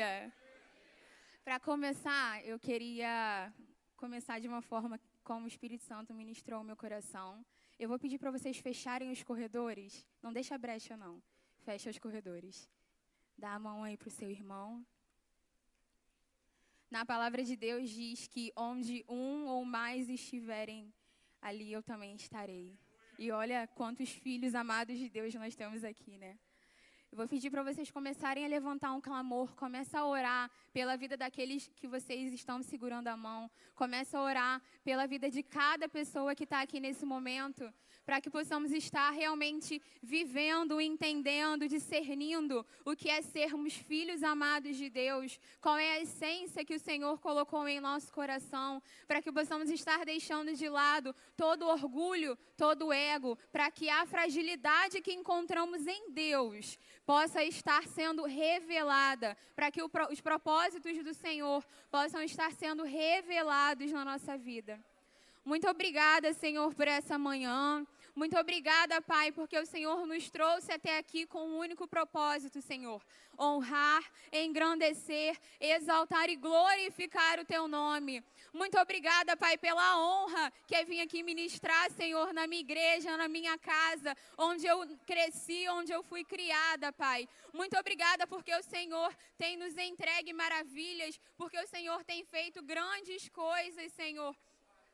igreja. Para começar, eu queria começar de uma forma como o Espírito Santo ministrou o meu coração. Eu vou pedir para vocês fecharem os corredores. Não deixa brecha, não. Fecha os corredores. Dá a mão aí para o seu irmão. Na palavra de Deus diz que onde um ou mais estiverem, ali eu também estarei. E olha quantos filhos amados de Deus nós temos aqui, né? Eu vou pedir para vocês começarem a levantar um clamor, começa a orar pela vida daqueles que vocês estão segurando a mão, começa a orar pela vida de cada pessoa que está aqui nesse momento, para que possamos estar realmente vivendo, entendendo, discernindo o que é sermos filhos amados de Deus, qual é a essência que o Senhor colocou em nosso coração, para que possamos estar deixando de lado todo orgulho, todo ego, para que a fragilidade que encontramos em Deus possa estar sendo revelada, para que os propósitos do Senhor possam estar sendo revelados na nossa vida. Muito obrigada, Senhor, por essa manhã. Muito obrigada, Pai, porque o Senhor nos trouxe até aqui com um único propósito, Senhor: honrar, engrandecer, exaltar e glorificar o Teu nome. Muito obrigada, Pai, pela honra que é vir aqui ministrar, Senhor, na minha igreja, na minha casa, onde eu cresci, onde eu fui criada, Pai. Muito obrigada porque o Senhor tem nos entregue maravilhas, porque o Senhor tem feito grandes coisas, Senhor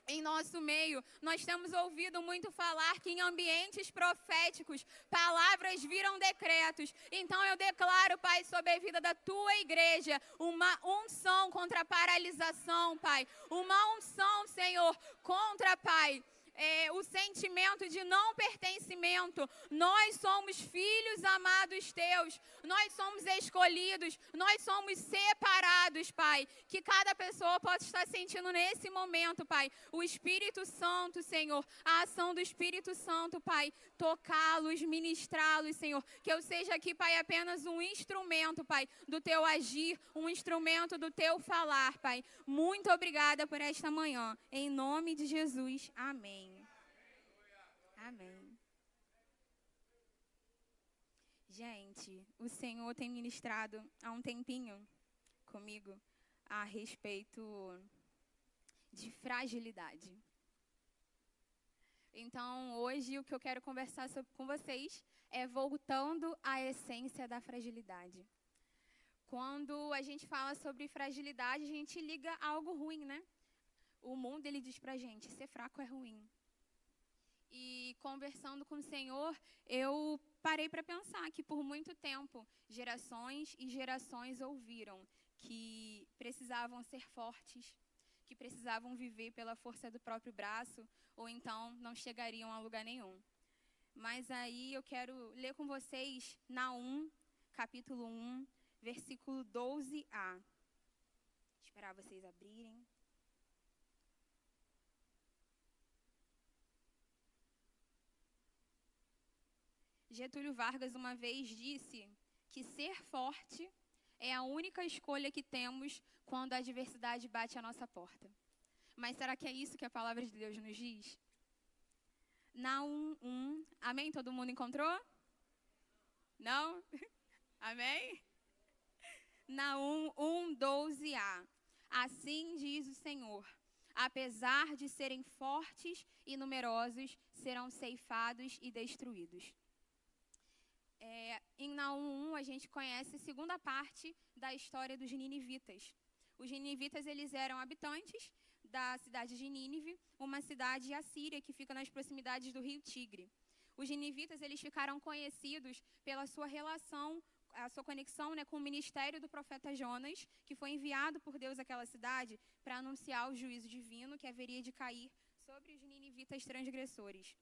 em nosso meio. Nós temos ouvido muito falar que em ambientes proféticos, palavras viram decretos. Então eu declaro, Pai, sobre a vida da tua igreja, uma unção contra a paralisação, Pai. Uma unção, Senhor, contra, Pai é, o sentimento de não pertencimento. Nós somos filhos amados teus, nós somos escolhidos, nós somos separados, Pai. Que cada pessoa possa estar sentindo nesse momento, Pai, o Espírito Santo, Senhor, a ação do Espírito Santo, Pai, tocá-los, ministrá-los, Senhor. Que eu seja aqui, Pai, apenas um instrumento, Pai, do teu agir, um instrumento do teu falar, Pai. Muito obrigada por esta manhã. Em nome de Jesus. Amém. Gente, o Senhor tem ministrado há um tempinho comigo a respeito de fragilidade. Então, hoje o que eu quero conversar sobre, com vocês é voltando à essência da fragilidade. Quando a gente fala sobre fragilidade, a gente liga a algo ruim, né? O mundo ele diz pra gente, ser fraco é ruim. E conversando com o Senhor, eu parei para pensar que por muito tempo gerações e gerações ouviram que precisavam ser fortes, que precisavam viver pela força do próprio braço, ou então não chegariam a lugar nenhum. Mas aí eu quero ler com vocês Naum, capítulo 1, versículo 12a. Esperar vocês abrirem. Getúlio Vargas uma vez disse que ser forte é a única escolha que temos quando a adversidade bate a nossa porta. Mas será que é isso que a palavra de Deus nos diz? Naum 1. Amém? Todo mundo encontrou? Não? Amém? Naum 1, 12a. Assim diz o Senhor: apesar de serem fortes e numerosos, serão ceifados e destruídos. É, em Naum 1, a gente conhece a segunda parte da história dos ninivitas. Os ninivitas eles eram habitantes da cidade de Nínive, uma cidade assíria que fica nas proximidades do rio Tigre. Os ninivitas eles ficaram conhecidos pela sua relação, a sua conexão né, com o ministério do profeta Jonas, que foi enviado por Deus àquela cidade para anunciar o juízo divino que haveria de cair sobre os ninivitas transgressores.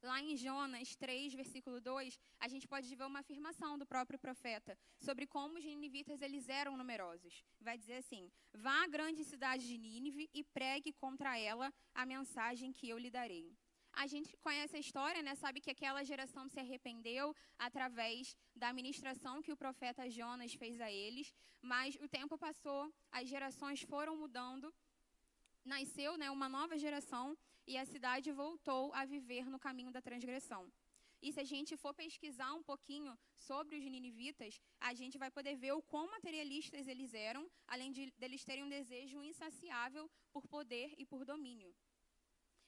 Lá em Jonas 3, versículo 2, a gente pode ver uma afirmação do próprio profeta sobre como os ninivitas eles eram numerosos. Vai dizer assim: Vá à grande cidade de Nínive e pregue contra ela a mensagem que eu lhe darei. A gente conhece a história, né? Sabe que aquela geração se arrependeu através da ministração que o profeta Jonas fez a eles, mas o tempo passou, as gerações foram mudando, nasceu, né, uma nova geração e a cidade voltou a viver no caminho da transgressão. E se a gente for pesquisar um pouquinho sobre os ninivitas, a gente vai poder ver o quão materialistas eles eram, além de deles terem um desejo insaciável por poder e por domínio.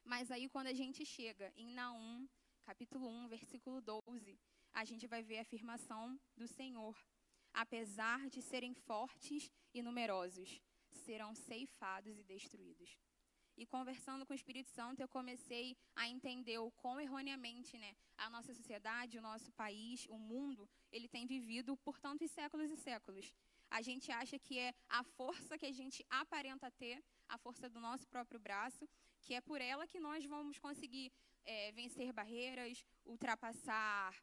Mas aí quando a gente chega em Naum, capítulo 1, versículo 12, a gente vai ver a afirmação do Senhor. Apesar de serem fortes e numerosos, serão ceifados e destruídos. E conversando com o Espírito Santo, eu comecei a entender o quão erroneamente né, a nossa sociedade, o nosso país, o mundo, ele tem vivido por tantos séculos e séculos. A gente acha que é a força que a gente aparenta ter, a força do nosso próprio braço, que é por ela que nós vamos conseguir é, vencer barreiras, ultrapassar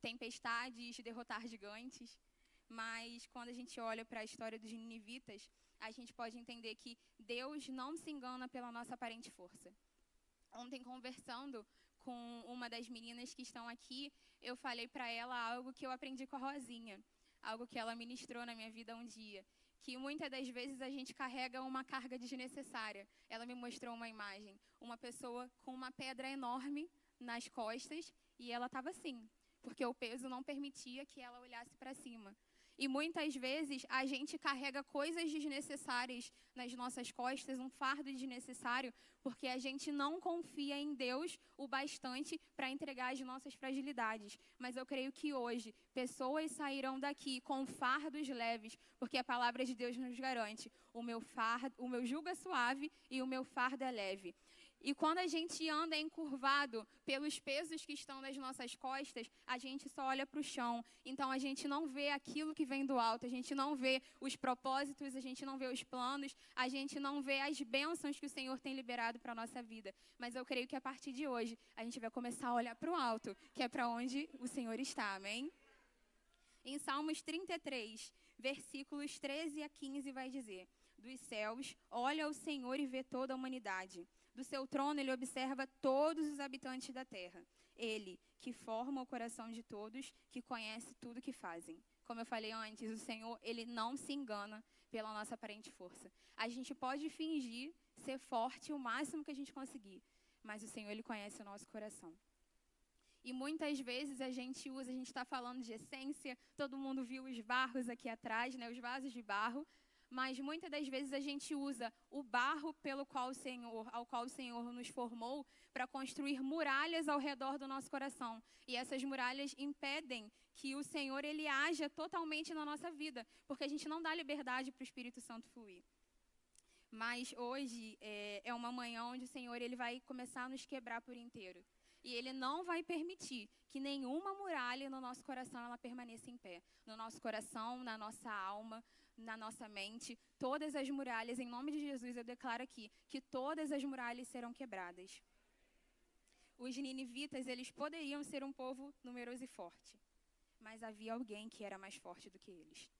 tempestades, derrotar gigantes. Mas quando a gente olha para a história dos ninivitas, a gente pode entender que Deus não se engana pela nossa aparente força. Ontem, conversando com uma das meninas que estão aqui, eu falei para ela algo que eu aprendi com a Rosinha, algo que ela ministrou na minha vida um dia, que muitas das vezes a gente carrega uma carga desnecessária. Ela me mostrou uma imagem, uma pessoa com uma pedra enorme nas costas e ela estava assim, porque o peso não permitia que ela olhasse para cima. E muitas vezes a gente carrega coisas desnecessárias nas nossas costas, um fardo desnecessário, porque a gente não confia em Deus o bastante para entregar as nossas fragilidades. Mas eu creio que hoje pessoas sairão daqui com fardos leves, porque a palavra de Deus nos garante: o meu fardo, o meu jugo é suave e o meu fardo é leve. E quando a gente anda encurvado pelos pesos que estão nas nossas costas, a gente só olha para o chão. Então a gente não vê aquilo que vem do alto, a gente não vê os propósitos, a gente não vê os planos, a gente não vê as bênçãos que o Senhor tem liberado para a nossa vida. Mas eu creio que a partir de hoje a gente vai começar a olhar para o alto, que é para onde o Senhor está. Amém? Em Salmos 33, versículos 13 a 15, vai dizer: Dos céus, olha o Senhor e vê toda a humanidade do seu trono, ele observa todos os habitantes da terra. Ele, que forma o coração de todos, que conhece tudo que fazem. Como eu falei antes, o Senhor, ele não se engana pela nossa aparente força. A gente pode fingir ser forte o máximo que a gente conseguir, mas o Senhor, ele conhece o nosso coração. E muitas vezes a gente usa, a gente está falando de essência, todo mundo viu os barros aqui atrás, né, os vasos de barro, mas muitas das vezes a gente usa o barro pelo qual o Senhor, ao qual o Senhor nos formou para construir muralhas ao redor do nosso coração. E essas muralhas impedem que o Senhor ele haja totalmente na nossa vida, porque a gente não dá liberdade para o Espírito Santo fluir. Mas hoje é, é uma manhã onde o Senhor ele vai começar a nos quebrar por inteiro. E ele não vai permitir que nenhuma muralha no nosso coração ela permaneça em pé. No nosso coração, na nossa alma, na nossa mente, todas as muralhas, em nome de Jesus, eu declaro aqui que todas as muralhas serão quebradas. Os ninivitas, eles poderiam ser um povo numeroso e forte, mas havia alguém que era mais forte do que eles.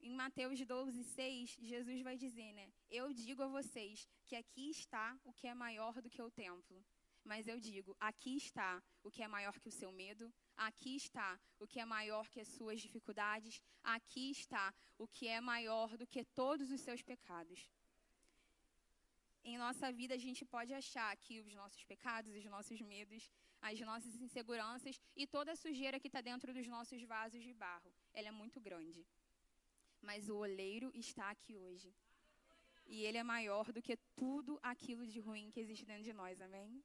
Em Mateus 12, 6, Jesus vai dizer, né? Eu digo a vocês que aqui está o que é maior do que o templo. Mas eu digo, aqui está o que é maior que o seu medo, Aqui está o que é maior que as suas dificuldades. Aqui está o que é maior do que todos os seus pecados. Em nossa vida, a gente pode achar que os nossos pecados, os nossos medos, as nossas inseguranças e toda a sujeira que está dentro dos nossos vasos de barro, ela é muito grande. Mas o oleiro está aqui hoje. E ele é maior do que tudo aquilo de ruim que existe dentro de nós, amém?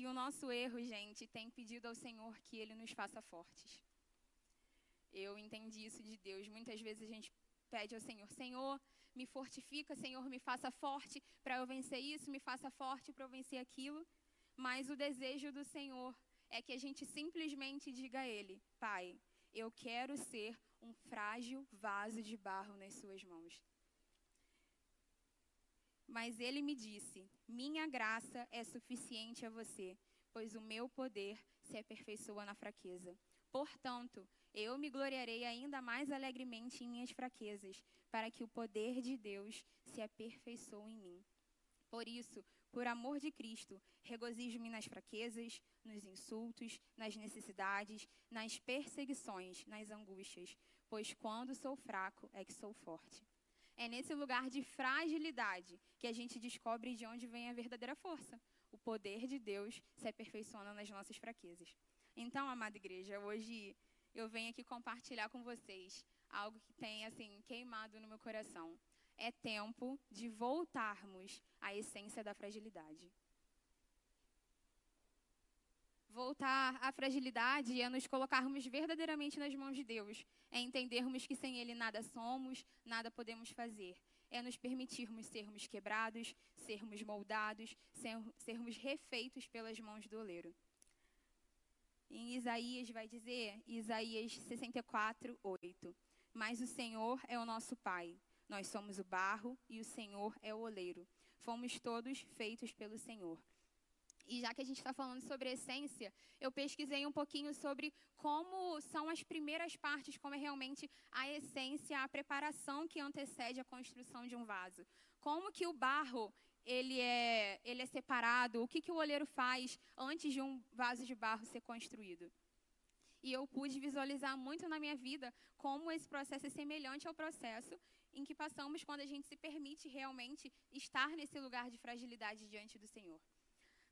E o nosso erro, gente, tem pedido ao Senhor que Ele nos faça fortes. Eu entendi isso de Deus. Muitas vezes a gente pede ao Senhor: Senhor, me fortifica, Senhor, me faça forte para eu vencer isso, me faça forte para eu vencer aquilo. Mas o desejo do Senhor é que a gente simplesmente diga a Ele: Pai, eu quero ser um frágil vaso de barro nas Suas mãos. Mas ele me disse: Minha graça é suficiente a você, pois o meu poder se aperfeiçoa na fraqueza. Portanto, eu me gloriarei ainda mais alegremente em minhas fraquezas, para que o poder de Deus se aperfeiçoe em mim. Por isso, por amor de Cristo, regozijo-me nas fraquezas, nos insultos, nas necessidades, nas perseguições, nas angústias, pois quando sou fraco é que sou forte. É nesse lugar de fragilidade que a gente descobre de onde vem a verdadeira força. o poder de Deus se aperfeiçoando nas nossas fraquezas. Então, amada igreja, hoje eu venho aqui compartilhar com vocês algo que tem assim queimado no meu coração. É tempo de voltarmos à essência da fragilidade. Voltar à fragilidade é nos colocarmos verdadeiramente nas mãos de Deus, é entendermos que sem Ele nada somos, nada podemos fazer, é nos permitirmos sermos quebrados, sermos moldados, sermos refeitos pelas mãos do oleiro. Em Isaías vai dizer, Isaías 64, 8: Mas o Senhor é o nosso Pai, nós somos o barro e o Senhor é o oleiro. Fomos todos feitos pelo Senhor. E já que a gente está falando sobre essência, eu pesquisei um pouquinho sobre como são as primeiras partes, como é realmente a essência, a preparação que antecede a construção de um vaso. Como que o barro ele é, ele é separado, o que, que o olheiro faz antes de um vaso de barro ser construído. E eu pude visualizar muito na minha vida como esse processo é semelhante ao processo em que passamos quando a gente se permite realmente estar nesse lugar de fragilidade diante do Senhor.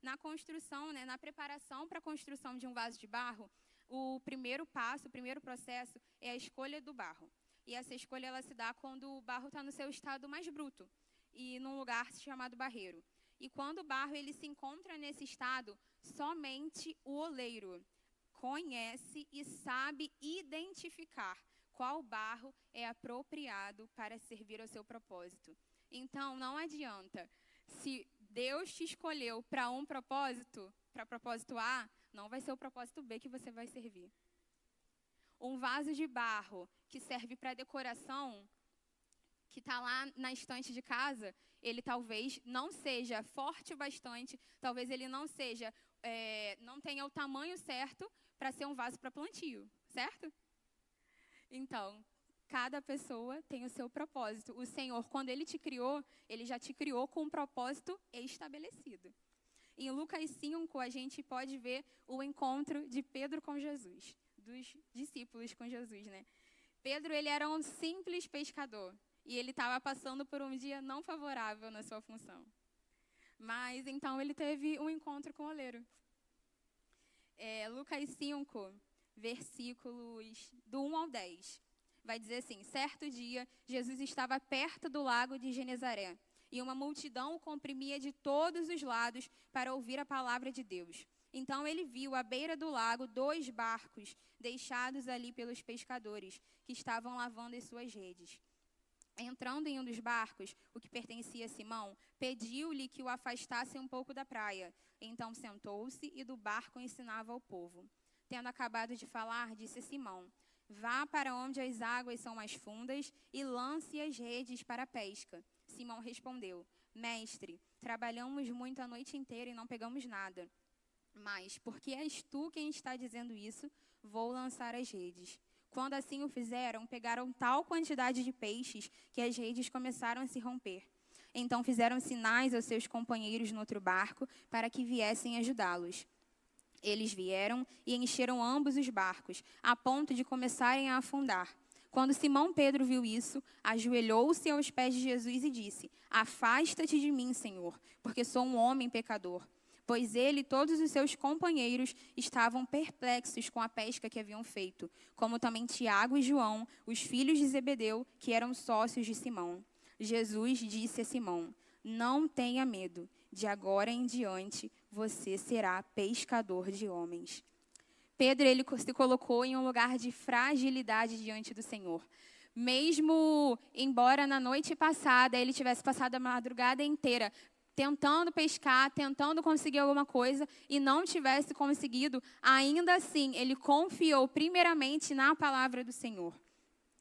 Na construção, né, na preparação para a construção de um vaso de barro, o primeiro passo, o primeiro processo é a escolha do barro. E essa escolha ela se dá quando o barro está no seu estado mais bruto e num lugar chamado barreiro. E quando o barro ele se encontra nesse estado, somente o oleiro conhece e sabe identificar qual barro é apropriado para servir ao seu propósito. Então, não adianta. Se Deus te escolheu para um propósito, para propósito A, não vai ser o propósito B que você vai servir. Um vaso de barro que serve para decoração que está lá na estante de casa, ele talvez não seja forte o bastante, talvez ele não seja, é, não tenha o tamanho certo para ser um vaso para plantio, certo? Então, cada pessoa tem o seu propósito. O Senhor, quando Ele te criou, Ele já te criou com um propósito estabelecido. Em Lucas 5, a gente pode ver o encontro de Pedro com Jesus, dos discípulos com Jesus, né? Pedro, ele era um simples pescador e ele estava passando por um dia não favorável na sua função. Mas então ele teve um encontro com o oleiro. É, Lucas 5, versículos do 1 ao 10. Vai dizer assim: Certo dia, Jesus estava perto do lago de Genezaré, e uma multidão o comprimia de todos os lados para ouvir a palavra de Deus. Então ele viu à beira do lago dois barcos deixados ali pelos pescadores, que estavam lavando as suas redes. Entrando em um dos barcos, o que pertencia a Simão, pediu-lhe que o afastasse um pouco da praia. Então sentou-se e do barco ensinava ao povo. Tendo acabado de falar, disse Simão: Vá para onde as águas são mais fundas e lance as redes para a pesca. Simão respondeu: Mestre, trabalhamos muito a noite inteira e não pegamos nada. Mas, porque és tu quem está dizendo isso, vou lançar as redes. Quando assim o fizeram, pegaram tal quantidade de peixes que as redes começaram a se romper. Então fizeram sinais aos seus companheiros no outro barco para que viessem ajudá-los. Eles vieram e encheram ambos os barcos, a ponto de começarem a afundar. Quando Simão Pedro viu isso, ajoelhou-se aos pés de Jesus e disse: Afasta-te de mim, Senhor, porque sou um homem pecador pois ele e todos os seus companheiros estavam perplexos com a pesca que haviam feito, como também Tiago e João, os filhos de Zebedeu, que eram sócios de Simão. Jesus disse a Simão: Não tenha medo, de agora em diante você será pescador de homens. Pedro ele se colocou em um lugar de fragilidade diante do Senhor. Mesmo embora na noite passada ele tivesse passado a madrugada inteira tentando pescar, tentando conseguir alguma coisa e não tivesse conseguido, ainda assim ele confiou primeiramente na palavra do Senhor.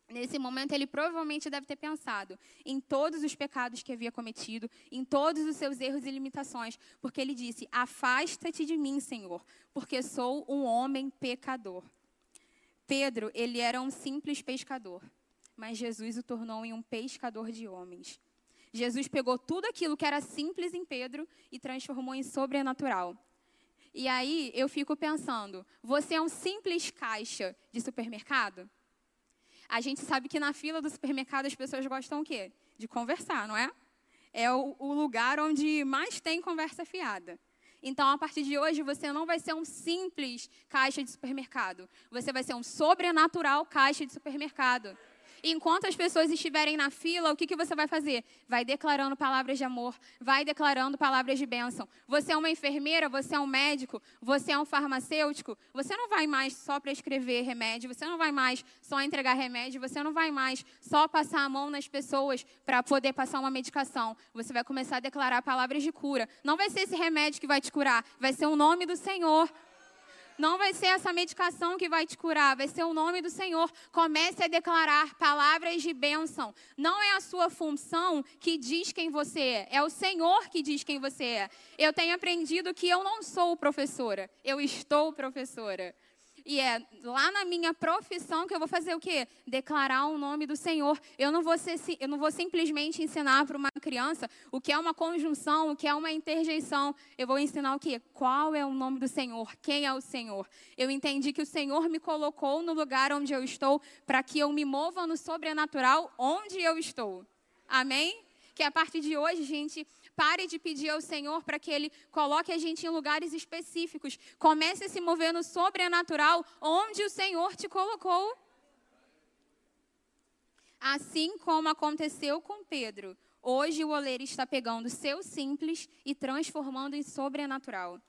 Nesse momento, ele provavelmente deve ter pensado em todos os pecados que havia cometido, em todos os seus erros e limitações, porque ele disse: Afasta-te de mim, Senhor, porque sou um homem pecador. Pedro, ele era um simples pescador, mas Jesus o tornou em um pescador de homens. Jesus pegou tudo aquilo que era simples em Pedro e transformou em sobrenatural. E aí eu fico pensando, você é um simples caixa de supermercado? A gente sabe que na fila do supermercado as pessoas gostam o quê? De conversar, não é? É o, o lugar onde mais tem conversa fiada. Então, a partir de hoje, você não vai ser um simples caixa de supermercado. Você vai ser um sobrenatural caixa de supermercado. Enquanto as pessoas estiverem na fila, o que, que você vai fazer? Vai declarando palavras de amor, vai declarando palavras de bênção. Você é uma enfermeira, você é um médico, você é um farmacêutico. Você não vai mais só prescrever remédio, você não vai mais só entregar remédio, você não vai mais só passar a mão nas pessoas para poder passar uma medicação. Você vai começar a declarar palavras de cura. Não vai ser esse remédio que vai te curar, vai ser o nome do Senhor. Não vai ser essa medicação que vai te curar, vai ser o nome do Senhor. Comece a declarar palavras de bênção. Não é a sua função que diz quem você é, é o Senhor que diz quem você é. Eu tenho aprendido que eu não sou professora, eu estou professora. E é lá na minha profissão que eu vou fazer o quê? Declarar o nome do Senhor. Eu não vou, ser, eu não vou simplesmente ensinar para uma criança o que é uma conjunção, o que é uma interjeição. Eu vou ensinar o quê? Qual é o nome do Senhor? Quem é o Senhor? Eu entendi que o Senhor me colocou no lugar onde eu estou para que eu me mova no sobrenatural onde eu estou. Amém? Que a partir de hoje, gente, Pare de pedir ao Senhor para que Ele coloque a gente em lugares específicos. Comece a se mover no sobrenatural onde o Senhor te colocou. Assim como aconteceu com Pedro, hoje o oleiro está pegando o seu simples e transformando em sobrenatural.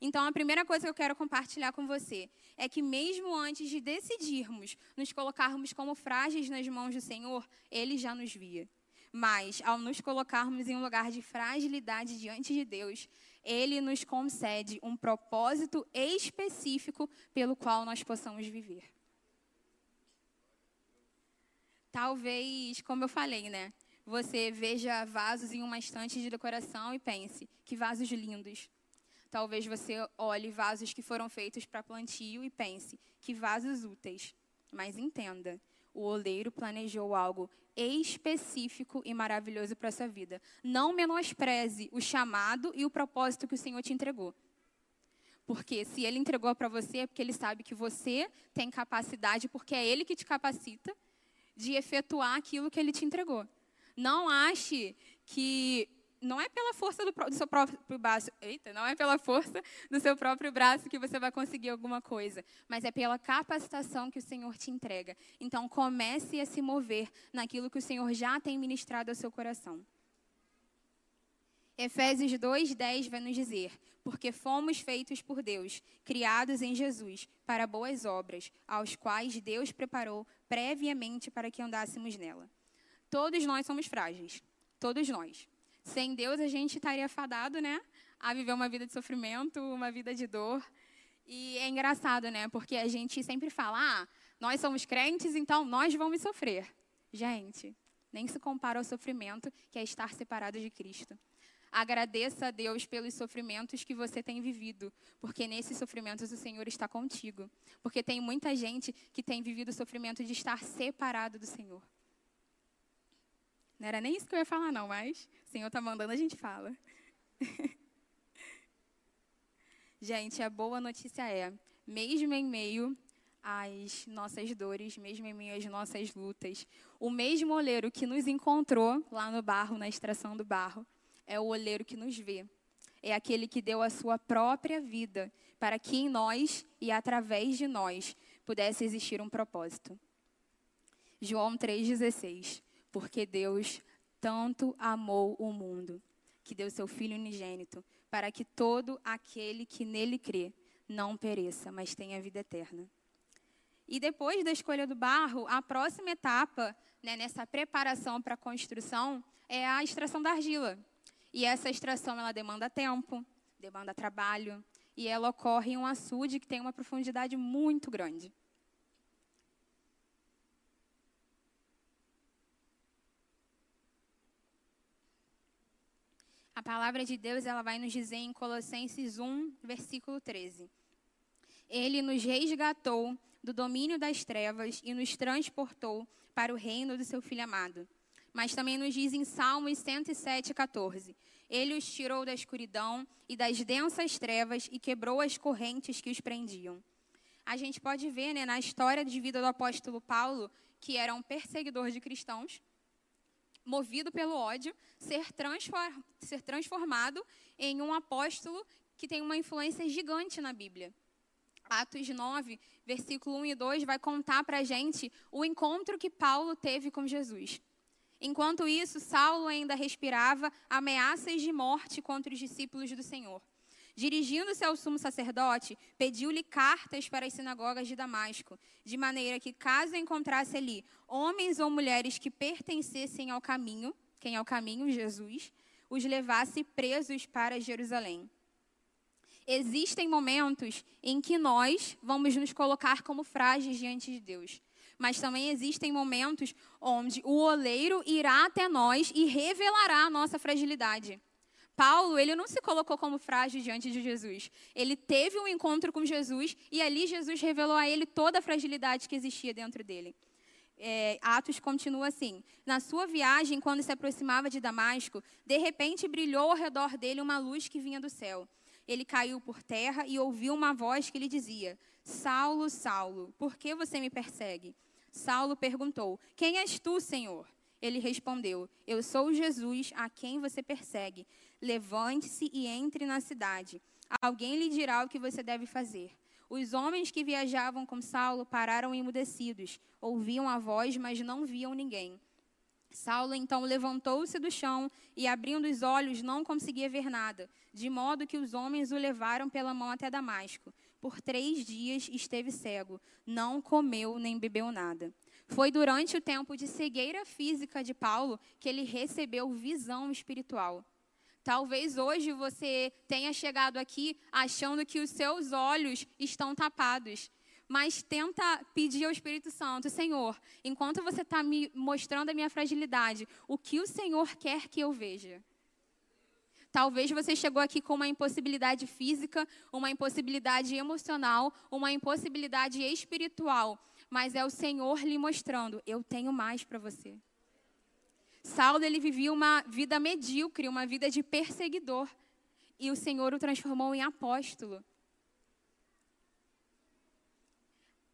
Então, a primeira coisa que eu quero compartilhar com você é que, mesmo antes de decidirmos nos colocarmos como frágeis nas mãos do Senhor, Ele já nos via. Mas, ao nos colocarmos em um lugar de fragilidade diante de Deus, Ele nos concede um propósito específico pelo qual nós possamos viver. Talvez, como eu falei, né? Você veja vasos em uma estante de decoração e pense: que vasos lindos. Talvez você olhe vasos que foram feitos para plantio e pense: que vasos úteis. Mas entenda, o oleiro planejou algo específico e maravilhoso para a sua vida. Não menospreze o chamado e o propósito que o Senhor te entregou. Porque se ele entregou para você, é porque ele sabe que você tem capacidade, porque é ele que te capacita de efetuar aquilo que ele te entregou. Não ache que não é pela força do, do, seu próprio braço, eita, não é pela força do seu próprio braço que você vai conseguir alguma coisa, mas é pela capacitação que o Senhor te entrega. Então comece a se mover naquilo que o Senhor já tem ministrado ao seu coração. Efésios 2:10 vai nos dizer: porque fomos feitos por Deus, criados em Jesus, para boas obras, aos quais Deus preparou previamente para que andássemos nela. Todos nós somos frágeis, todos nós. Sem Deus, a gente estaria fadado, né? A viver uma vida de sofrimento, uma vida de dor. E é engraçado, né? Porque a gente sempre fala, ah, nós somos crentes, então nós vamos sofrer. Gente, nem se compara ao sofrimento que é estar separado de Cristo. Agradeça a Deus pelos sofrimentos que você tem vivido, porque nesses sofrimentos o Senhor está contigo. Porque tem muita gente que tem vivido o sofrimento de estar separado do Senhor. Não era nem isso que eu ia falar, não, mas o Senhor está mandando, a gente fala. gente, a boa notícia é, mesmo em meio às nossas dores, mesmo em meio às nossas lutas, o mesmo oleiro que nos encontrou lá no barro, na extração do barro, é o oleiro que nos vê. É aquele que deu a sua própria vida para que em nós e através de nós pudesse existir um propósito. João 3,16 porque Deus tanto amou o mundo, que deu seu Filho unigênito, para que todo aquele que nele crê não pereça, mas tenha vida eterna. E depois da escolha do barro, a próxima etapa né, nessa preparação para a construção é a extração da argila. E essa extração ela demanda tempo, demanda trabalho, e ela ocorre em um açude que tem uma profundidade muito grande. A palavra de Deus ela vai nos dizer em Colossenses 1, versículo 13. Ele nos resgatou do domínio das trevas e nos transportou para o reino do seu Filho amado. Mas também nos diz em Salmos 107, 14. Ele os tirou da escuridão e das densas trevas e quebrou as correntes que os prendiam. A gente pode ver né, na história de vida do apóstolo Paulo, que era um perseguidor de cristãos, movido pelo ódio, ser, transform, ser transformado em um apóstolo que tem uma influência gigante na Bíblia. Atos 9, versículo 1 e 2, vai contar para a gente o encontro que Paulo teve com Jesus. Enquanto isso, Saulo ainda respirava ameaças de morte contra os discípulos do Senhor. Dirigindo-se ao sumo sacerdote, pediu-lhe cartas para as sinagogas de Damasco, de maneira que, caso encontrasse ali homens ou mulheres que pertencessem ao caminho, quem é o caminho? Jesus, os levasse presos para Jerusalém. Existem momentos em que nós vamos nos colocar como frágeis diante de Deus. Mas também existem momentos onde o oleiro irá até nós e revelará a nossa fragilidade. Paulo, ele não se colocou como frágil diante de Jesus. Ele teve um encontro com Jesus e ali Jesus revelou a ele toda a fragilidade que existia dentro dele. É, Atos continua assim: Na sua viagem, quando se aproximava de Damasco, de repente brilhou ao redor dele uma luz que vinha do céu ele caiu por terra e ouviu uma voz que lhe dizia: Saulo, Saulo, por que você me persegue? Saulo perguntou: Quem és tu, Senhor? Ele respondeu: Eu sou Jesus a quem você persegue. Levante-se e entre na cidade. Alguém lhe dirá o que você deve fazer. Os homens que viajavam com Saulo pararam emudecidos, ouviam a voz, mas não viam ninguém. Saulo então levantou-se do chão e, abrindo os olhos, não conseguia ver nada, de modo que os homens o levaram pela mão até Damasco. Por três dias esteve cego, não comeu nem bebeu nada. Foi durante o tempo de cegueira física de Paulo que ele recebeu visão espiritual. Talvez hoje você tenha chegado aqui achando que os seus olhos estão tapados mas tenta pedir ao Espírito Santo, Senhor, enquanto você está me mostrando a minha fragilidade, o que o Senhor quer que eu veja? Talvez você chegou aqui com uma impossibilidade física, uma impossibilidade emocional, uma impossibilidade espiritual, mas é o Senhor lhe mostrando: eu tenho mais para você. Saulo ele vivia uma vida medíocre, uma vida de perseguidor, e o Senhor o transformou em apóstolo.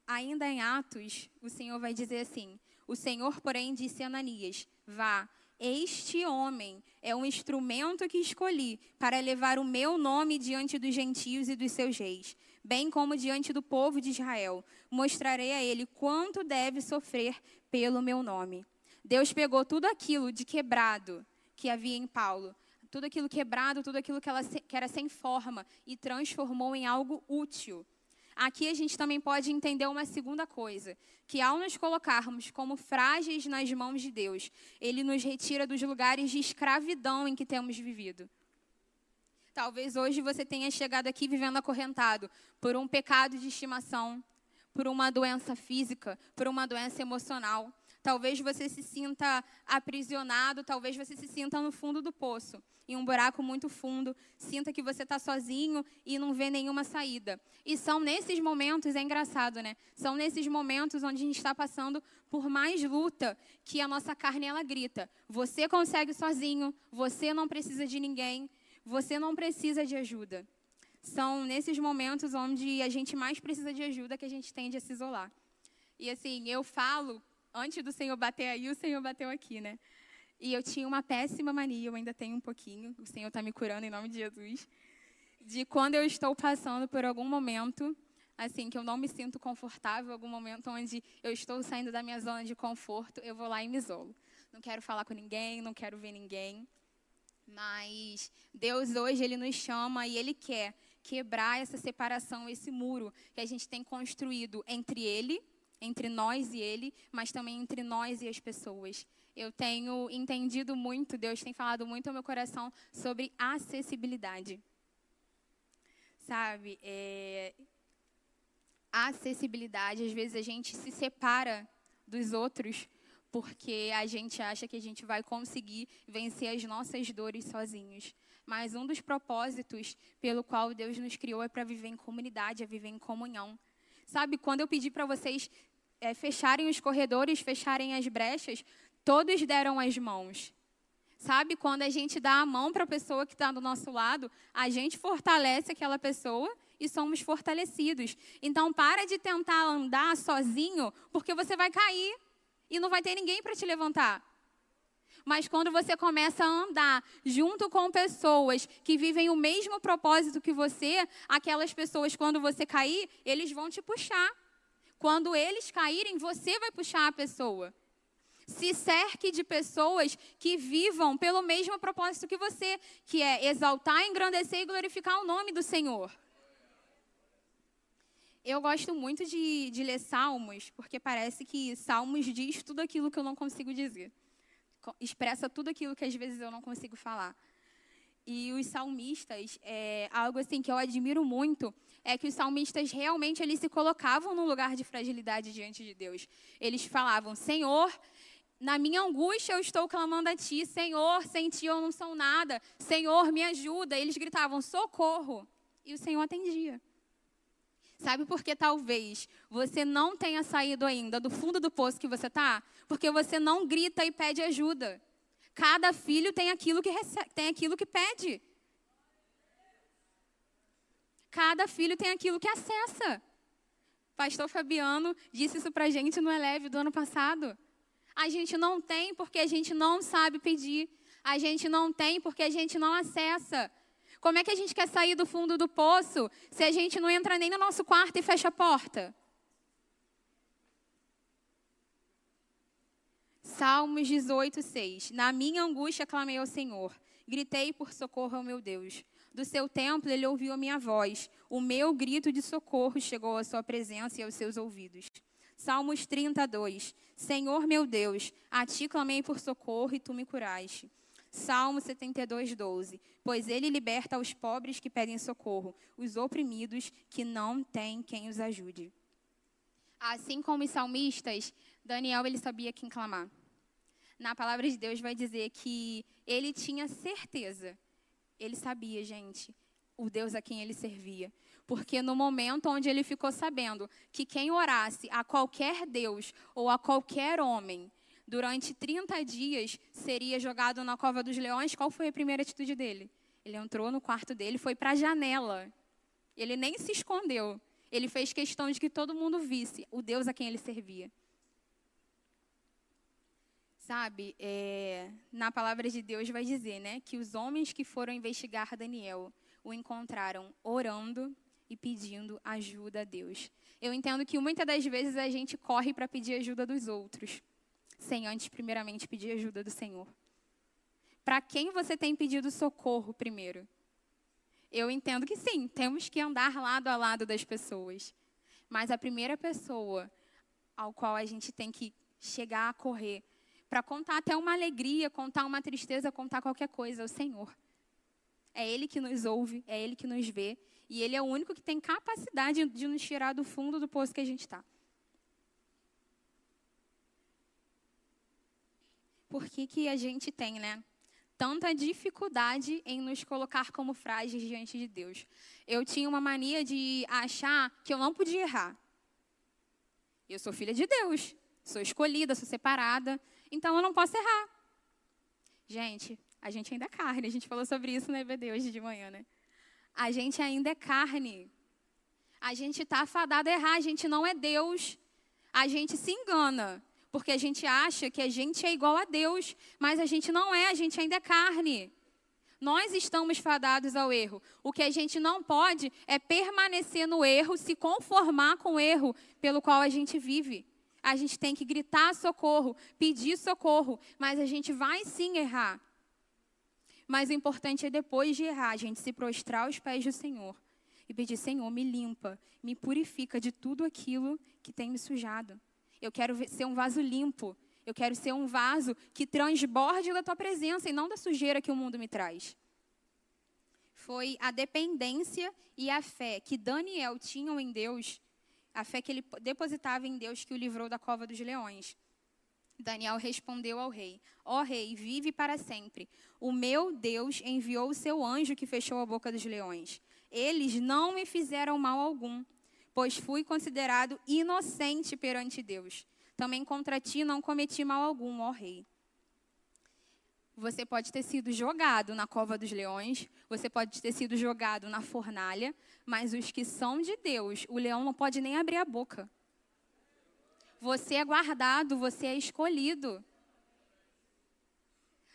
ainda em Atos, o Senhor vai dizer assim: O Senhor, porém, disse a Ananias: Vá, este homem é um instrumento que escolhi para levar o meu nome diante dos gentios e dos seus reis, bem como diante do povo de Israel. Mostrarei a ele quanto deve sofrer pelo meu nome. Deus pegou tudo aquilo de quebrado que havia em Paulo, tudo aquilo quebrado, tudo aquilo que, ela, que era sem forma, e transformou em algo útil Aqui a gente também pode entender uma segunda coisa, que ao nos colocarmos como frágeis nas mãos de Deus, ele nos retira dos lugares de escravidão em que temos vivido. Talvez hoje você tenha chegado aqui vivendo acorrentado por um pecado de estimação, por uma doença física, por uma doença emocional. Talvez você se sinta aprisionado, talvez você se sinta no fundo do poço, em um buraco muito fundo, sinta que você está sozinho e não vê nenhuma saída. E são nesses momentos, é engraçado, né? São nesses momentos onde a gente está passando por mais luta que a nossa carne ela grita: você consegue sozinho, você não precisa de ninguém, você não precisa de ajuda. São nesses momentos onde a gente mais precisa de ajuda que a gente tende a se isolar. E assim, eu falo antes do Senhor bater aí, o Senhor bateu aqui, né? E eu tinha uma péssima mania, eu ainda tenho um pouquinho, o Senhor está me curando em nome de Jesus, de quando eu estou passando por algum momento, assim, que eu não me sinto confortável, algum momento onde eu estou saindo da minha zona de conforto, eu vou lá e me isolo. Não quero falar com ninguém, não quero ver ninguém. Mas Deus hoje, Ele nos chama e Ele quer quebrar essa separação, esse muro que a gente tem construído entre Ele entre nós e Ele, mas também entre nós e as pessoas. Eu tenho entendido muito, Deus tem falado muito ao meu coração sobre acessibilidade. Sabe, é, acessibilidade, às vezes a gente se separa dos outros porque a gente acha que a gente vai conseguir vencer as nossas dores sozinhos. Mas um dos propósitos pelo qual Deus nos criou é para viver em comunidade, é viver em comunhão. Sabe, quando eu pedi para vocês é, fecharem os corredores, fecharem as brechas, todos deram as mãos. Sabe, quando a gente dá a mão para a pessoa que está do nosso lado, a gente fortalece aquela pessoa e somos fortalecidos. Então, para de tentar andar sozinho, porque você vai cair e não vai ter ninguém para te levantar. Mas quando você começa a andar junto com pessoas que vivem o mesmo propósito que você, aquelas pessoas, quando você cair, eles vão te puxar. Quando eles caírem, você vai puxar a pessoa. Se cerque de pessoas que vivam pelo mesmo propósito que você, que é exaltar, engrandecer e glorificar o nome do Senhor. Eu gosto muito de, de ler Salmos, porque parece que Salmos diz tudo aquilo que eu não consigo dizer. Expressa tudo aquilo que às vezes eu não consigo falar. E os salmistas, é, algo assim que eu admiro muito, é que os salmistas realmente eles se colocavam num lugar de fragilidade diante de Deus. Eles falavam: Senhor, na minha angústia eu estou clamando a Ti, Senhor, sem Ti eu não sou nada, Senhor, me ajuda. Eles gritavam: socorro. E o Senhor atendia. Sabe por que talvez você não tenha saído ainda do fundo do poço que você está? Porque você não grita e pede ajuda. Cada filho tem aquilo que, recebe, tem aquilo que pede. Cada filho tem aquilo que acessa. Pastor Fabiano disse isso para a gente no Eleve do ano passado. A gente não tem porque a gente não sabe pedir. A gente não tem porque a gente não acessa. Como é que a gente quer sair do fundo do poço se a gente não entra nem no nosso quarto e fecha a porta? Salmos 18, 6. Na minha angústia clamei ao Senhor. Gritei por socorro ao meu Deus. Do seu templo ele ouviu a minha voz. O meu grito de socorro chegou à sua presença e aos seus ouvidos. Salmos 32. Senhor meu Deus, a ti clamei por socorro e tu me curaste. Salmo 72, 12. Pois ele liberta os pobres que pedem socorro, os oprimidos que não têm quem os ajude. Assim como os salmistas, Daniel ele sabia quem clamar. Na palavra de Deus vai dizer que ele tinha certeza. Ele sabia, gente, o Deus a quem ele servia. Porque no momento onde ele ficou sabendo que quem orasse a qualquer Deus ou a qualquer homem durante 30 dias seria jogado na cova dos leões, qual foi a primeira atitude dele? Ele entrou no quarto dele, foi para a janela. Ele nem se escondeu. Ele fez questão de que todo mundo visse o Deus a quem ele servia. Sabe, é, na palavra de Deus vai dizer, né, que os homens que foram investigar Daniel o encontraram orando e pedindo ajuda a Deus. Eu entendo que muitas das vezes a gente corre para pedir ajuda dos outros sem antes, primeiramente, pedir ajuda do Senhor. Para quem você tem pedido socorro primeiro? Eu entendo que sim, temos que andar lado a lado das pessoas. Mas a primeira pessoa ao qual a gente tem que chegar a correr, para contar até uma alegria, contar uma tristeza, contar qualquer coisa, é o Senhor. É Ele que nos ouve, é Ele que nos vê, e Ele é o único que tem capacidade de nos tirar do fundo do poço que a gente está. Por que, que a gente tem, né? Tanta dificuldade em nos colocar como frágeis diante de Deus. Eu tinha uma mania de achar que eu não podia errar. Eu sou filha de Deus, sou escolhida, sou separada, então eu não posso errar. Gente, a gente ainda é carne, a gente falou sobre isso no EBD hoje de manhã, né? A gente ainda é carne. A gente está fadado a errar, a gente não é Deus. A gente se engana porque a gente acha que a gente é igual a Deus, mas a gente não é, a gente ainda é carne. Nós estamos fadados ao erro. O que a gente não pode é permanecer no erro, se conformar com o erro pelo qual a gente vive. A gente tem que gritar socorro, pedir socorro, mas a gente vai sim errar. Mas o importante é depois de errar, a gente se prostrar aos pés do Senhor e pedir: Senhor, me limpa, me purifica de tudo aquilo que tem me sujado. Eu quero ser um vaso limpo. Eu quero ser um vaso que transborde da tua presença e não da sujeira que o mundo me traz. Foi a dependência e a fé que Daniel tinham em Deus, a fé que ele depositava em Deus que o livrou da cova dos leões. Daniel respondeu ao rei: Ó oh, rei, vive para sempre. O meu Deus enviou o seu anjo que fechou a boca dos leões. Eles não me fizeram mal algum pois fui considerado inocente perante Deus. Também contra ti não cometi mal algum, ó rei. Você pode ter sido jogado na cova dos leões, você pode ter sido jogado na fornalha, mas os que são de Deus, o leão não pode nem abrir a boca. Você é guardado, você é escolhido.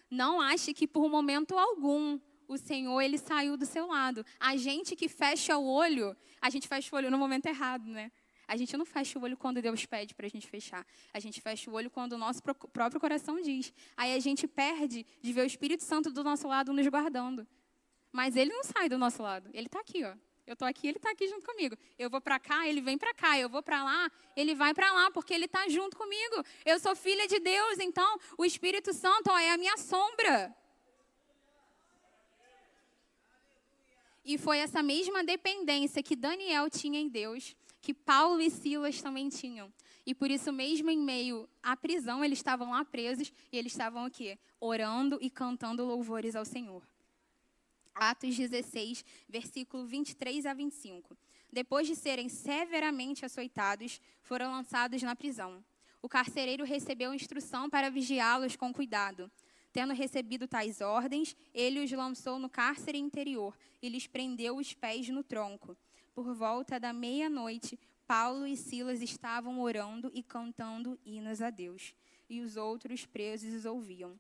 Não ache que por momento algum o Senhor ele saiu do seu lado. A gente que fecha o olho, a gente fecha o olho no momento errado, né? A gente não fecha o olho quando Deus pede para a gente fechar. A gente fecha o olho quando o nosso próprio coração diz. Aí a gente perde de ver o Espírito Santo do nosso lado nos guardando. Mas ele não sai do nosso lado. Ele está aqui, ó. Eu estou aqui, ele está aqui junto comigo. Eu vou para cá, ele vem para cá. Eu vou para lá, ele vai para lá, porque ele está junto comigo. Eu sou filha de Deus, então o Espírito Santo ó, é a minha sombra. E foi essa mesma dependência que Daniel tinha em Deus, que Paulo e Silas também tinham. E por isso, mesmo em meio à prisão, eles estavam lá presos e eles estavam o quê? Orando e cantando louvores ao Senhor. Atos 16, versículo 23 a 25. Depois de serem severamente açoitados, foram lançados na prisão. O carcereiro recebeu instrução para vigiá-los com cuidado. Tendo recebido tais ordens, ele os lançou no cárcere interior e lhes prendeu os pés no tronco. Por volta da meia-noite, Paulo e Silas estavam orando e cantando hinos a Deus, e os outros presos os ouviam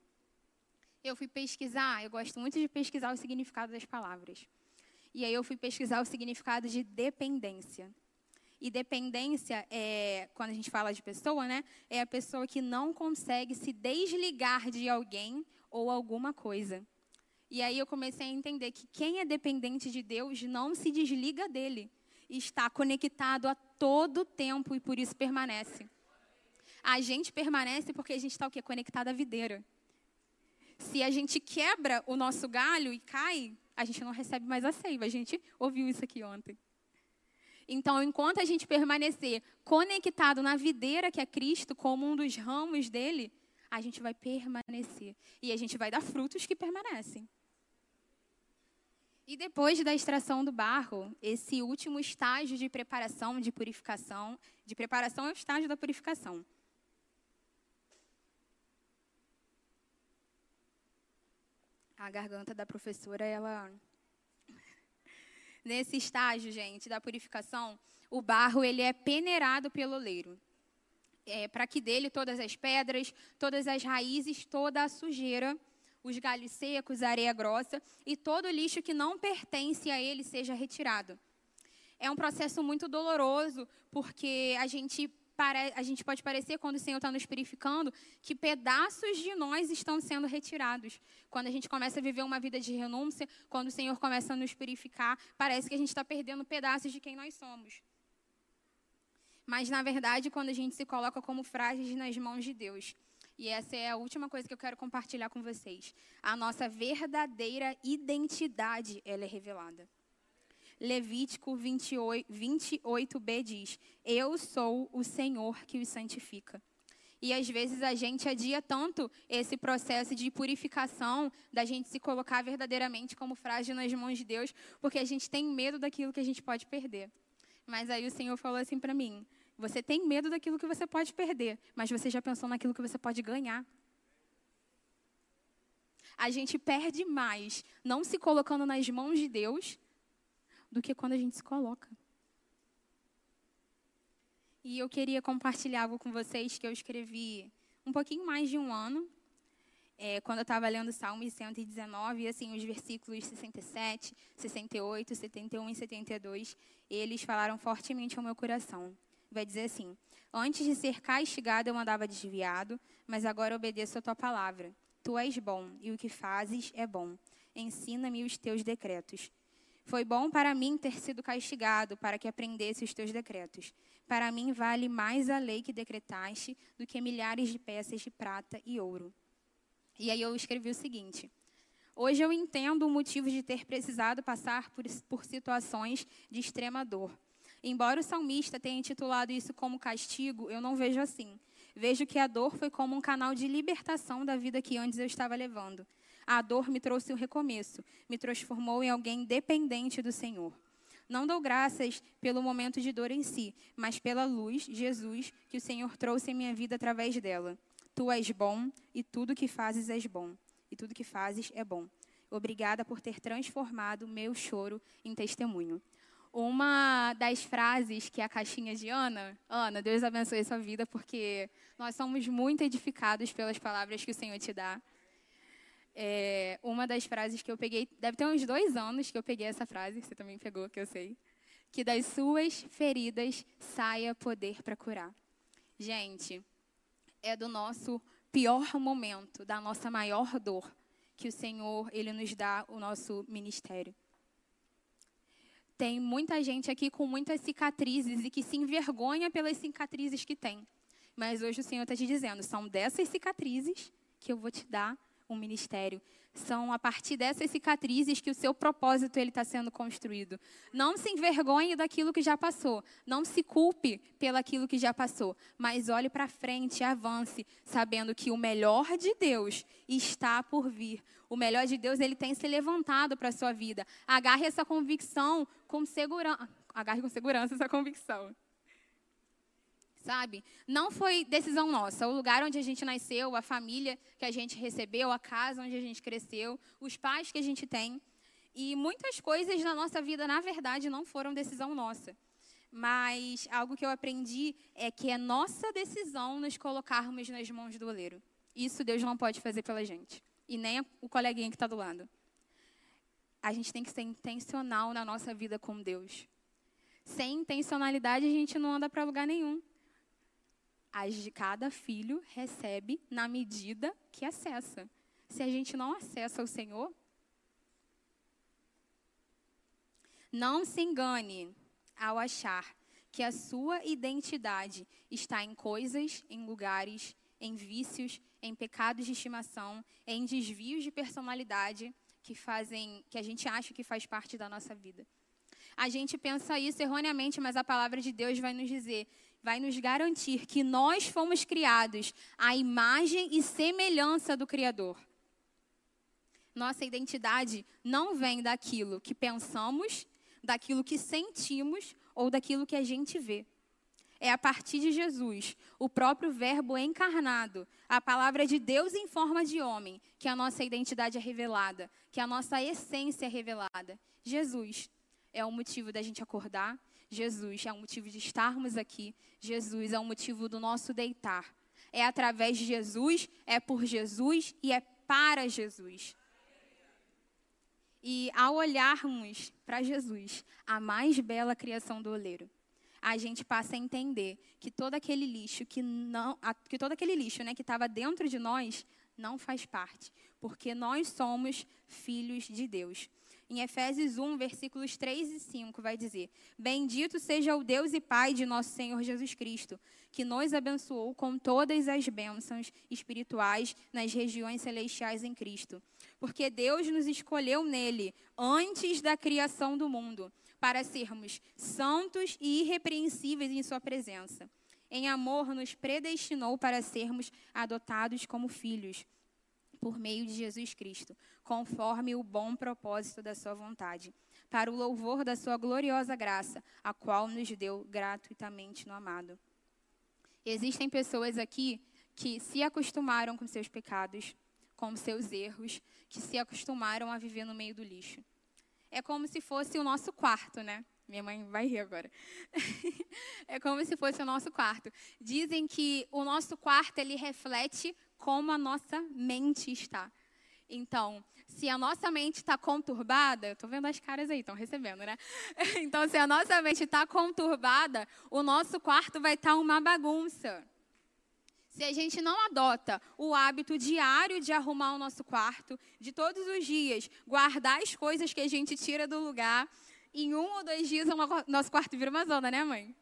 eu fui pesquisar, eu gosto muito de pesquisar o significado das palavras. E aí eu fui pesquisar o significado de dependência. E dependência é, quando a gente fala de pessoa, né, é a pessoa que não consegue se desligar de alguém ou alguma coisa. E aí eu comecei a entender que quem é dependente de Deus não se desliga dele. Está conectado a todo tempo e por isso permanece. A gente permanece porque a gente está o quê? Conectado à videira. Se a gente quebra o nosso galho e cai, a gente não recebe mais a seiva. A gente ouviu isso aqui ontem. Então, enquanto a gente permanecer conectado na videira que é Cristo, como um dos ramos dele, a gente vai permanecer. E a gente vai dar frutos que permanecem. E depois da extração do barro, esse último estágio de preparação, de purificação, de preparação é o estágio da purificação. a garganta da professora, ela. Nesse estágio, gente, da purificação, o barro ele é peneirado pelo oleiro. É, para que dele todas as pedras, todas as raízes, toda a sujeira, os galhos secos, a areia grossa e todo o lixo que não pertence a ele seja retirado. É um processo muito doloroso, porque a gente a gente pode parecer, quando o Senhor está nos purificando, que pedaços de nós estão sendo retirados. Quando a gente começa a viver uma vida de renúncia, quando o Senhor começa a nos purificar, parece que a gente está perdendo pedaços de quem nós somos. Mas, na verdade, quando a gente se coloca como frágeis nas mãos de Deus, e essa é a última coisa que eu quero compartilhar com vocês. A nossa verdadeira identidade, ela é revelada. Levítico 28, 28b diz: Eu sou o Senhor que os santifica. E às vezes a gente adia tanto esse processo de purificação, da gente se colocar verdadeiramente como frágil nas mãos de Deus, porque a gente tem medo daquilo que a gente pode perder. Mas aí o Senhor falou assim para mim: Você tem medo daquilo que você pode perder, mas você já pensou naquilo que você pode ganhar. A gente perde mais não se colocando nas mãos de Deus do que quando a gente se coloca. E eu queria compartilhar algo com vocês que eu escrevi um pouquinho mais de um ano, é, quando eu estava lendo Salmos 119, e assim, os versículos 67, 68, 71 e 72, eles falaram fortemente ao meu coração. Vai dizer assim: Antes de ser castigado, eu andava desviado, mas agora obedeço a tua palavra. Tu és bom, e o que fazes é bom. Ensina-me os teus decretos. Foi bom para mim ter sido castigado, para que aprendesse os teus decretos. Para mim vale mais a lei que decretaste do que milhares de peças de prata e ouro. E aí eu escrevi o seguinte: Hoje eu entendo o motivo de ter precisado passar por, por situações de extrema dor. Embora o salmista tenha intitulado isso como castigo, eu não vejo assim. Vejo que a dor foi como um canal de libertação da vida que antes eu estava levando. A dor me trouxe um recomeço, me transformou em alguém dependente do Senhor. Não dou graças pelo momento de dor em si, mas pela luz, Jesus, que o Senhor trouxe em minha vida através dela. Tu és bom e tudo que fazes és bom. E tudo que fazes é bom. Obrigada por ter transformado meu choro em testemunho. Uma das frases que é a caixinha de Ana, Ana, Deus abençoe sua vida, porque nós somos muito edificados pelas palavras que o Senhor te dá. É, uma das frases que eu peguei, deve ter uns dois anos que eu peguei essa frase, você também pegou, que eu sei. Que das suas feridas saia poder para curar. Gente, é do nosso pior momento, da nossa maior dor, que o Senhor, Ele nos dá o nosso ministério. Tem muita gente aqui com muitas cicatrizes e que se envergonha pelas cicatrizes que tem. Mas hoje o Senhor está te dizendo: são dessas cicatrizes que eu vou te dar um ministério. São a partir dessas cicatrizes que o seu propósito ele está sendo construído. Não se envergonhe daquilo que já passou. Não se culpe pelaquilo que já passou. Mas olhe para frente, avance, sabendo que o melhor de Deus está por vir. O melhor de Deus ele tem se levantado para a sua vida. Agarre essa convicção com segurança. Agarre com segurança essa convicção sabe? Não foi decisão nossa. O lugar onde a gente nasceu, a família que a gente recebeu, a casa onde a gente cresceu, os pais que a gente tem. E muitas coisas na nossa vida, na verdade, não foram decisão nossa. Mas algo que eu aprendi é que é nossa decisão nos colocarmos nas mãos do oleiro. Isso Deus não pode fazer pela gente. E nem o coleguinha que está do lado. A gente tem que ser intencional na nossa vida com Deus. Sem intencionalidade, a gente não anda para lugar nenhum cada filho recebe na medida que acessa. Se a gente não acessa o Senhor, não se engane ao achar que a sua identidade está em coisas, em lugares, em vícios, em pecados de estimação, em desvios de personalidade que fazem, que a gente acha que faz parte da nossa vida. A gente pensa isso erroneamente, mas a palavra de Deus vai nos dizer vai nos garantir que nós fomos criados à imagem e semelhança do Criador. Nossa identidade não vem daquilo que pensamos, daquilo que sentimos ou daquilo que a gente vê. É a partir de Jesus, o próprio Verbo encarnado, a palavra de Deus em forma de homem, que a nossa identidade é revelada, que a nossa essência é revelada. Jesus é o motivo da gente acordar, Jesus é o motivo de estarmos aqui. Jesus é o motivo do nosso deitar. É através de Jesus, é por Jesus e é para Jesus. E ao olharmos para Jesus, a mais bela criação do oleiro, a gente passa a entender que todo aquele lixo que não, que todo aquele lixo, né, que estava dentro de nós, não faz parte, porque nós somos filhos de Deus. Em Efésios 1, versículos 3 e 5, vai dizer: Bendito seja o Deus e Pai de nosso Senhor Jesus Cristo, que nos abençoou com todas as bênçãos espirituais nas regiões celestiais em Cristo. Porque Deus nos escolheu nele antes da criação do mundo, para sermos santos e irrepreensíveis em Sua presença. Em amor, nos predestinou para sermos adotados como filhos por meio de Jesus Cristo, conforme o bom propósito da sua vontade, para o louvor da sua gloriosa graça, a qual nos deu gratuitamente no amado. Existem pessoas aqui que se acostumaram com seus pecados, com seus erros, que se acostumaram a viver no meio do lixo. É como se fosse o nosso quarto, né? Minha mãe vai rir agora. é como se fosse o nosso quarto. Dizem que o nosso quarto ele reflete como a nossa mente está. Então, se a nossa mente está conturbada, estou vendo as caras aí, estão recebendo, né? Então, se a nossa mente está conturbada, o nosso quarto vai estar tá uma bagunça. Se a gente não adota o hábito diário de arrumar o nosso quarto, de todos os dias guardar as coisas que a gente tira do lugar, em um ou dois dias o nosso quarto vira uma zona, né, mãe?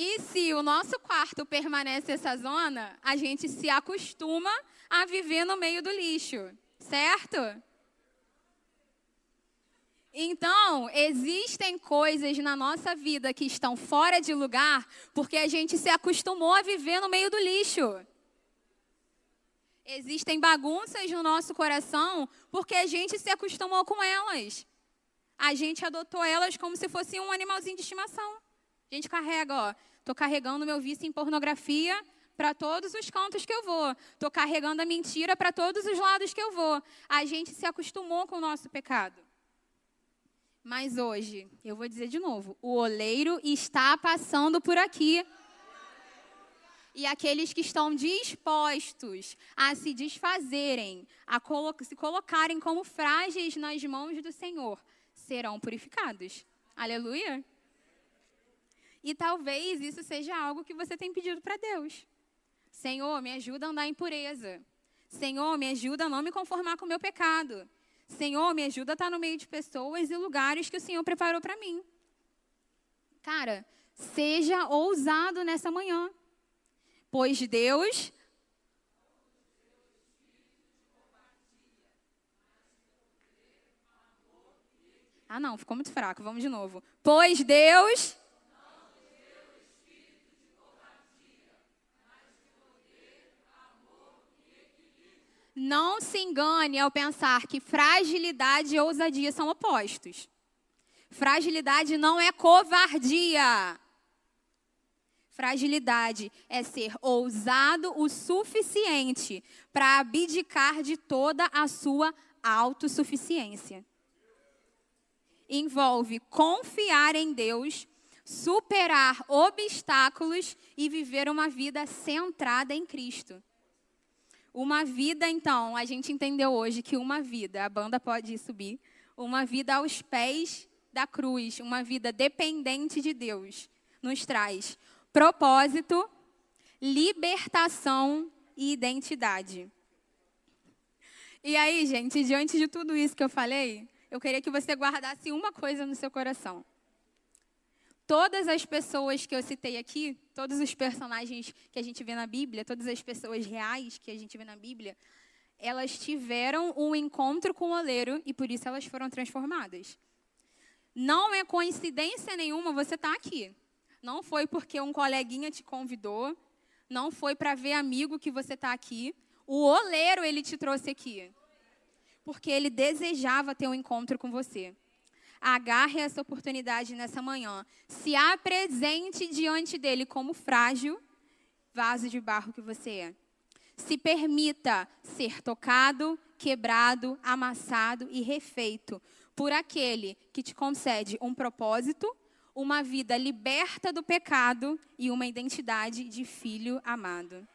E se o nosso quarto permanece essa zona, a gente se acostuma a viver no meio do lixo, certo? Então, existem coisas na nossa vida que estão fora de lugar porque a gente se acostumou a viver no meio do lixo. Existem bagunças no nosso coração porque a gente se acostumou com elas. A gente adotou elas como se fosse um animalzinho de estimação. A gente carrega, ó, Estou carregando meu vício em pornografia para todos os cantos que eu vou. Estou carregando a mentira para todos os lados que eu vou. A gente se acostumou com o nosso pecado. Mas hoje, eu vou dizer de novo: o oleiro está passando por aqui. E aqueles que estão dispostos a se desfazerem, a colo se colocarem como frágeis nas mãos do Senhor, serão purificados. Aleluia? E talvez isso seja algo que você tem pedido para Deus. Senhor, me ajuda a andar em pureza. Senhor, me ajuda a não me conformar com o meu pecado. Senhor, me ajuda a estar no meio de pessoas e lugares que o Senhor preparou para mim. Cara, seja ousado nessa manhã. Pois Deus Ah, não, ficou muito fraco. Vamos de novo. Pois Deus Não se engane ao pensar que fragilidade e ousadia são opostos. Fragilidade não é covardia. Fragilidade é ser ousado o suficiente para abdicar de toda a sua autossuficiência. Envolve confiar em Deus, superar obstáculos e viver uma vida centrada em Cristo. Uma vida, então, a gente entendeu hoje que uma vida, a banda pode subir, uma vida aos pés da cruz, uma vida dependente de Deus, nos traz propósito, libertação e identidade. E aí, gente, diante de tudo isso que eu falei, eu queria que você guardasse uma coisa no seu coração todas as pessoas que eu citei aqui, todos os personagens que a gente vê na Bíblia, todas as pessoas reais que a gente vê na Bíblia, elas tiveram um encontro com o oleiro e por isso elas foram transformadas. Não é coincidência nenhuma você estar tá aqui. Não foi porque um coleguinha te convidou, não foi para ver amigo que você está aqui. O oleiro ele te trouxe aqui. Porque ele desejava ter um encontro com você. Agarre essa oportunidade nessa manhã. Se apresente diante dele como frágil vaso de barro que você é. Se permita ser tocado, quebrado, amassado e refeito por aquele que te concede um propósito, uma vida liberta do pecado e uma identidade de filho amado.